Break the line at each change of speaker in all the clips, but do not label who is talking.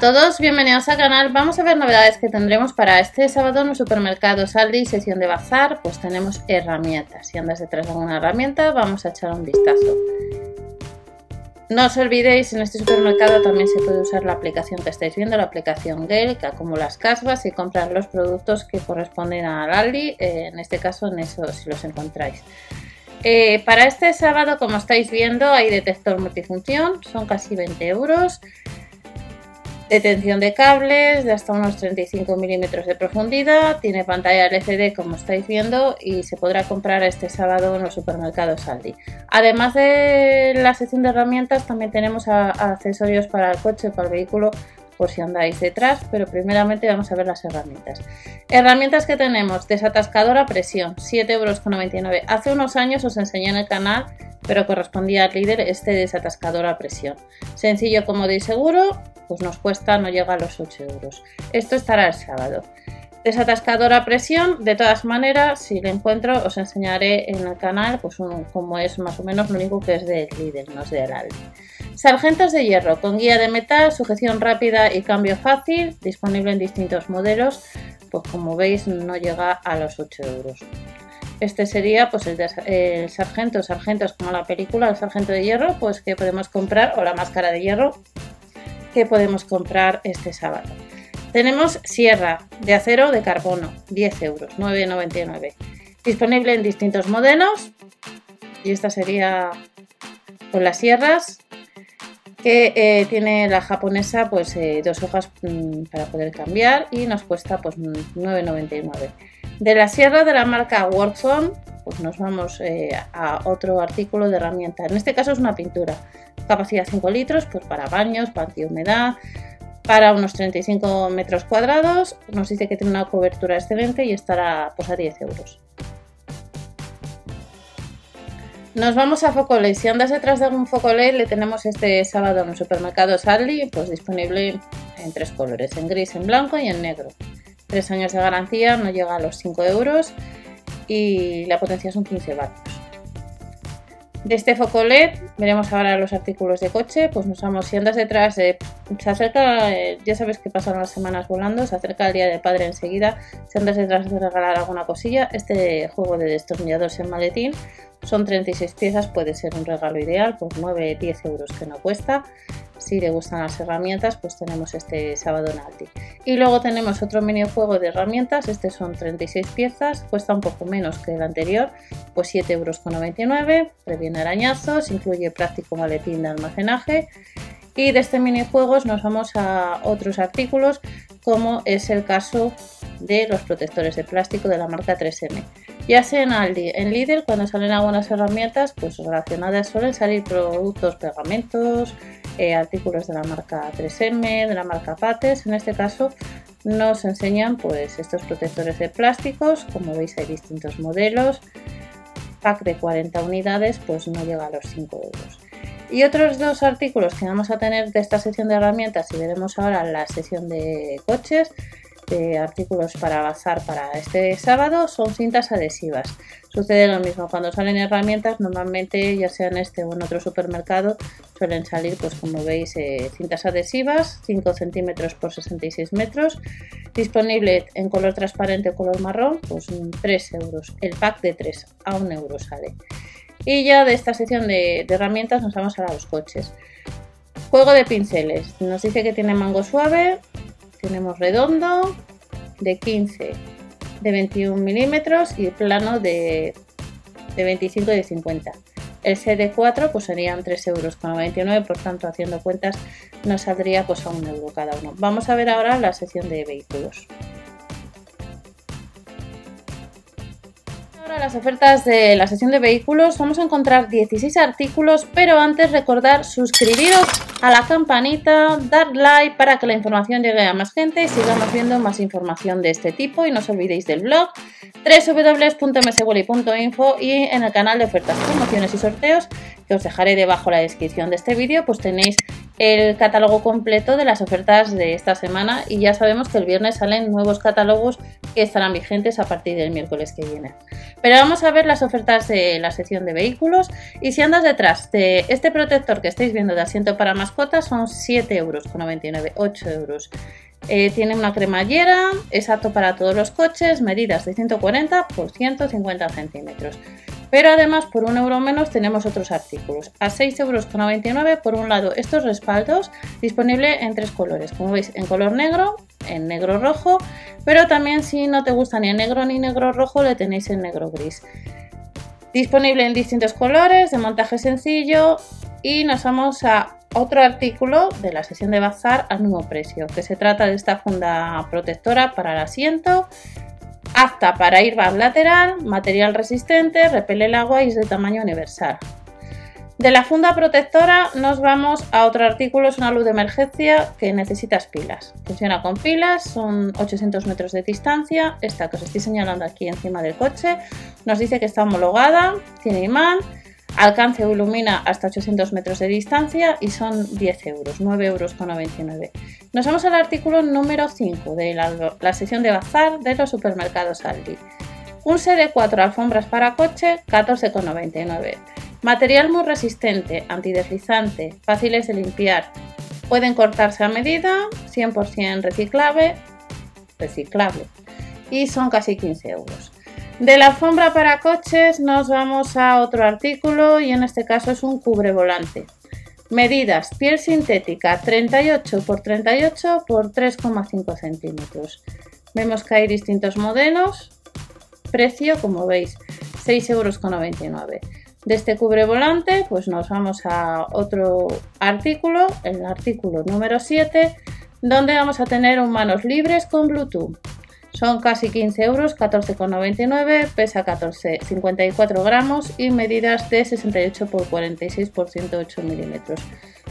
todos, bienvenidos al canal. Vamos a ver novedades que tendremos para este sábado en el supermercado Saldi, sección de bazar. Pues tenemos herramientas. Si andas detrás de alguna herramienta, vamos a echar un vistazo. No os olvidéis, en este supermercado también se puede usar la aplicación que estáis viendo, la aplicación Gale, que acumula las casvas y comprar los productos que corresponden al Aldi, eh, en este caso en eso si los encontráis. Eh, para este sábado, como estáis viendo, hay detector multifunción, son casi 20 euros. Detención de cables de hasta unos 35 milímetros de profundidad, tiene pantalla LCD como estáis viendo y se podrá comprar este sábado en los supermercados Aldi. Además de la sección de herramientas también tenemos accesorios para el coche, para el vehículo por si andáis detrás, pero primeramente vamos a ver las herramientas. Herramientas que tenemos, desatascadora presión, 7,99 euros. Hace unos años os enseñé en el canal, pero correspondía al líder este desatascador a presión. Sencillo, cómodo y seguro, pues nos cuesta, no llega a los 8 euros. Esto estará el sábado. Desatascador a presión, de todas maneras, si lo encuentro os enseñaré en el canal, pues como es más o menos lo único que es del líder, no es de Aldi. Sargentos de hierro con guía de metal, sujeción rápida y cambio fácil, disponible en distintos modelos, pues como veis no llega a los 8 euros. Este sería pues el, de, sargento, sargentos como la película, el sargento de hierro, pues que podemos comprar, o la máscara de hierro, que podemos comprar este sábado. Tenemos sierra de acero de carbono, 10 euros, 9,99. Disponible en distintos modelos. Y esta sería con las sierras que eh, tiene la japonesa pues eh, dos hojas mm, para poder cambiar y nos cuesta pues 9,99 de la sierra de la marca Workzone pues nos vamos eh, a otro artículo de herramienta. En este caso es una pintura. Capacidad 5 litros pues para baños, para humedad para unos 35 metros cuadrados. Nos dice que tiene una cobertura excelente y estará pues a 10 euros nos vamos a Focolay. Si andas detrás de algún Focolay, le tenemos este sábado en el supermercado Sadly, pues disponible en tres colores, en gris, en blanco y en negro. Tres años de garantía, no llega a los 5 euros y la potencia son 15 vatios. De este foco LED veremos ahora los artículos de coche, pues nos vamos, si andas detrás, se acerca, eh, ya sabes que pasan las semanas volando, se acerca el Día del Padre enseguida, si andas detrás de regalar alguna cosilla, este juego de destornilladores en maletín son 36 piezas, puede ser un regalo ideal, por 9-10 euros que no cuesta. Si le gustan las herramientas, pues tenemos este sábado en Aldi. Y luego tenemos otro minijuego de herramientas, este son 36 piezas, cuesta un poco menos que el anterior, pues 7,99 euros, previene arañazos, incluye práctico maletín de almacenaje. Y de este minijuegos nos vamos a otros artículos, como es el caso de los protectores de plástico de la marca 3M. Ya sea en Aldi, en Lidl, cuando salen algunas herramientas pues relacionadas suelen salir productos, pegamentos, eh, artículos de la marca 3M, de la marca Pates. En este caso nos enseñan pues estos protectores de plásticos, como veis hay distintos modelos. Pack de 40 unidades pues no llega a los 5 euros. Y otros dos artículos que vamos a tener de esta sección de herramientas y veremos ahora la sección de coches artículos para bazar para este sábado son cintas adhesivas. Sucede lo mismo, cuando salen herramientas, normalmente ya sea en este o en otro supermercado, suelen salir, pues como veis, eh, cintas adhesivas, 5 centímetros por 66 metros, disponible en color transparente o color marrón, pues 3 euros. El pack de 3 a 1 euro sale. Y ya de esta sección de, herramientas nos vamos a los coches. Juego de pinceles. Nos dice que tiene mango suave, tenemos redondo de 15 de 21 milímetros y plano de, de 25 de 50. El CD4 pues serían 3,99 euros, por tanto haciendo cuentas nos saldría pues a un euro cada uno. Vamos a ver ahora la sección de vehículos. Las ofertas de la sección de vehículos vamos a encontrar 16 artículos, pero antes recordar suscribiros a la campanita, dar like para que la información llegue a más gente y sigamos viendo más información de este tipo. Y no os olvidéis del blog www.mswally.info y en el canal de ofertas, promociones y sorteos os dejaré debajo la descripción de este vídeo, pues tenéis el catálogo completo de las ofertas de esta semana y ya sabemos que el viernes salen nuevos catálogos que estarán vigentes a partir del miércoles que viene. Pero vamos a ver las ofertas de la sección de vehículos y si andas detrás de este protector que estáis viendo de asiento para mascotas son 7 euros con 99, 8 euros. Eh, tiene una cremallera, es apto para todos los coches, medidas de 140 por 150 centímetros. Pero además, por un euro menos, tenemos otros artículos. A 6,99 euros, por un lado, estos respaldos, disponible en tres colores. Como veis, en color negro, en negro rojo, pero también si no te gusta ni en negro ni negro rojo, le tenéis en negro gris. Disponible en distintos colores, de montaje sencillo, y nos vamos a otro artículo de la sesión de bazar al mismo precio, que se trata de esta funda protectora para el asiento apta para airbag lateral, material resistente, repele el agua y es de tamaño universal. De la funda protectora nos vamos a otro artículo, es una luz de emergencia que necesitas pilas. Funciona con pilas, son 800 metros de distancia, esta que os estoy señalando aquí encima del coche, nos dice que está homologada, tiene imán, Alcance o ilumina hasta 800 metros de distancia y son 10 euros, 9,99 euros. Nos vamos al artículo número 5 de la, sección de bazar de los supermercados Aldi. Un set de 4 alfombras para coche, 14,99. Material muy resistente, antideslizante, fáciles de limpiar. Pueden cortarse a medida, 100% reciclable, reciclable y son casi 15 euros. De la alfombra para coches nos vamos a otro artículo y en este caso es un cubre volante. Medidas, piel sintética 38 x 38 x 3,5 centímetros. Vemos que hay distintos modelos. Precio, como veis, 6,99 euros. De este cubre volante, pues nos vamos a otro artículo, el artículo número 7, donde vamos a tener un manos libres con Bluetooth. Son casi 15 euros, 14,99, pesa 14, 54 gramos y medidas de 68 x 46 x 108 milímetros.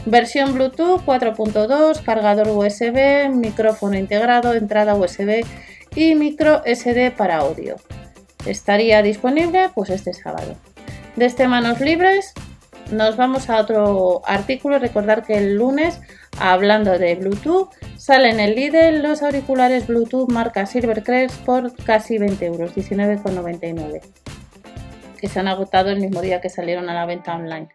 Versión Bluetooth 4.2, cargador USB, micrófono integrado, entrada USB y micro SD para audio. Estaría disponible pues este sábado. De este manos libres nos vamos a otro artículo. Recordar que el lunes, hablando de Bluetooth, salen en el Lidl los auriculares Bluetooth marca Silvercrest por casi 20 euros, 19,99, que se han agotado el mismo día que salieron a la venta online.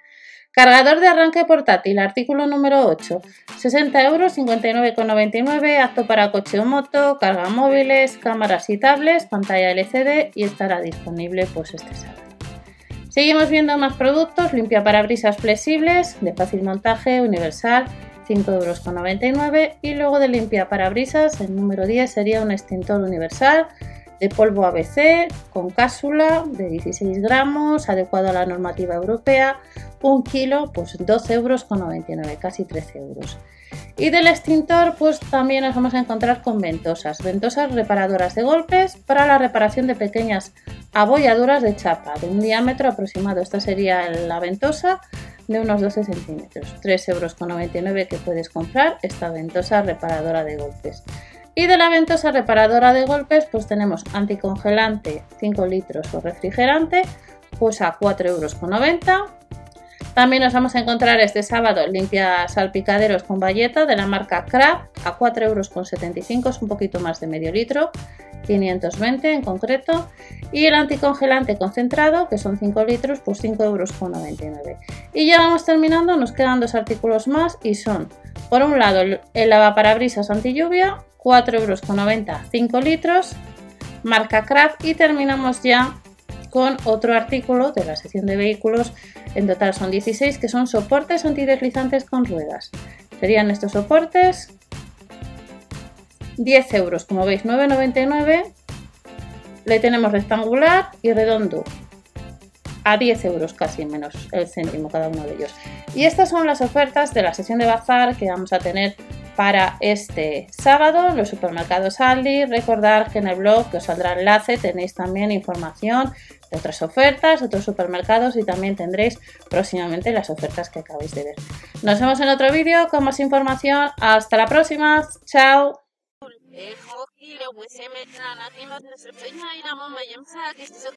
Cargador de arranque portátil, artículo número 8, 60 euros, 59,99, apto para coche o moto, carga móviles, cámaras y tablets, pantalla LCD y estará disponible pues este sábado. Seguimos viendo más productos, limpia parabrisas flexibles, de fácil montaje, universal, 5,99 euros. Y luego de limpia parabrisas, el número 10 sería un extintor universal de polvo ABC con cápsula de 16 gramos, adecuado a la normativa europea, un kilo, pues 12,99 euros, casi 13 euros. Y del extintor, pues también nos vamos a encontrar con ventosas, ventosas reparadoras de golpes para la reparación de pequeñas abolladuras de chapa de un diámetro aproximado. Esta sería la ventosa de unos 12 centímetros, 3,99 euros que puedes comprar esta ventosa reparadora de golpes. Y de la ventosa reparadora de golpes, pues tenemos anticongelante 5 litros o refrigerante, pues a 4,90 euros también nos vamos a encontrar este sábado limpia salpicaderos con bayeta de la marca Crab a 4,75 euros, es un poquito más de medio litro, 520 en concreto. Y el anticongelante concentrado, que son 5 litros, pues 5,99 euros. Y ya vamos terminando, nos quedan dos artículos más y son, por un lado, el lavaparabrisas anti lluvia, 4,90 euros, 5 litros, marca Crab. Y terminamos ya con otro artículo de la sección de vehículos en total son 16 que son soportes antideslizantes con ruedas. Serían estos soportes 10 euros, como veis 9,99. Le tenemos rectangular y redondo a 10 euros casi menos el céntimo cada uno de ellos. Y estas son las ofertas de la sesión de bazar que vamos a tener para este sábado los supermercados Aldi. Recordar que en el blog que os saldrá enlace tenéis también información de otras ofertas, otros supermercados y también tendréis próximamente las ofertas que acabáis de ver. Nos vemos en otro vídeo con más información. Hasta la próxima. Chao. El horrible, es muy semejante a la misma nuestra peña y la mamá y el padre.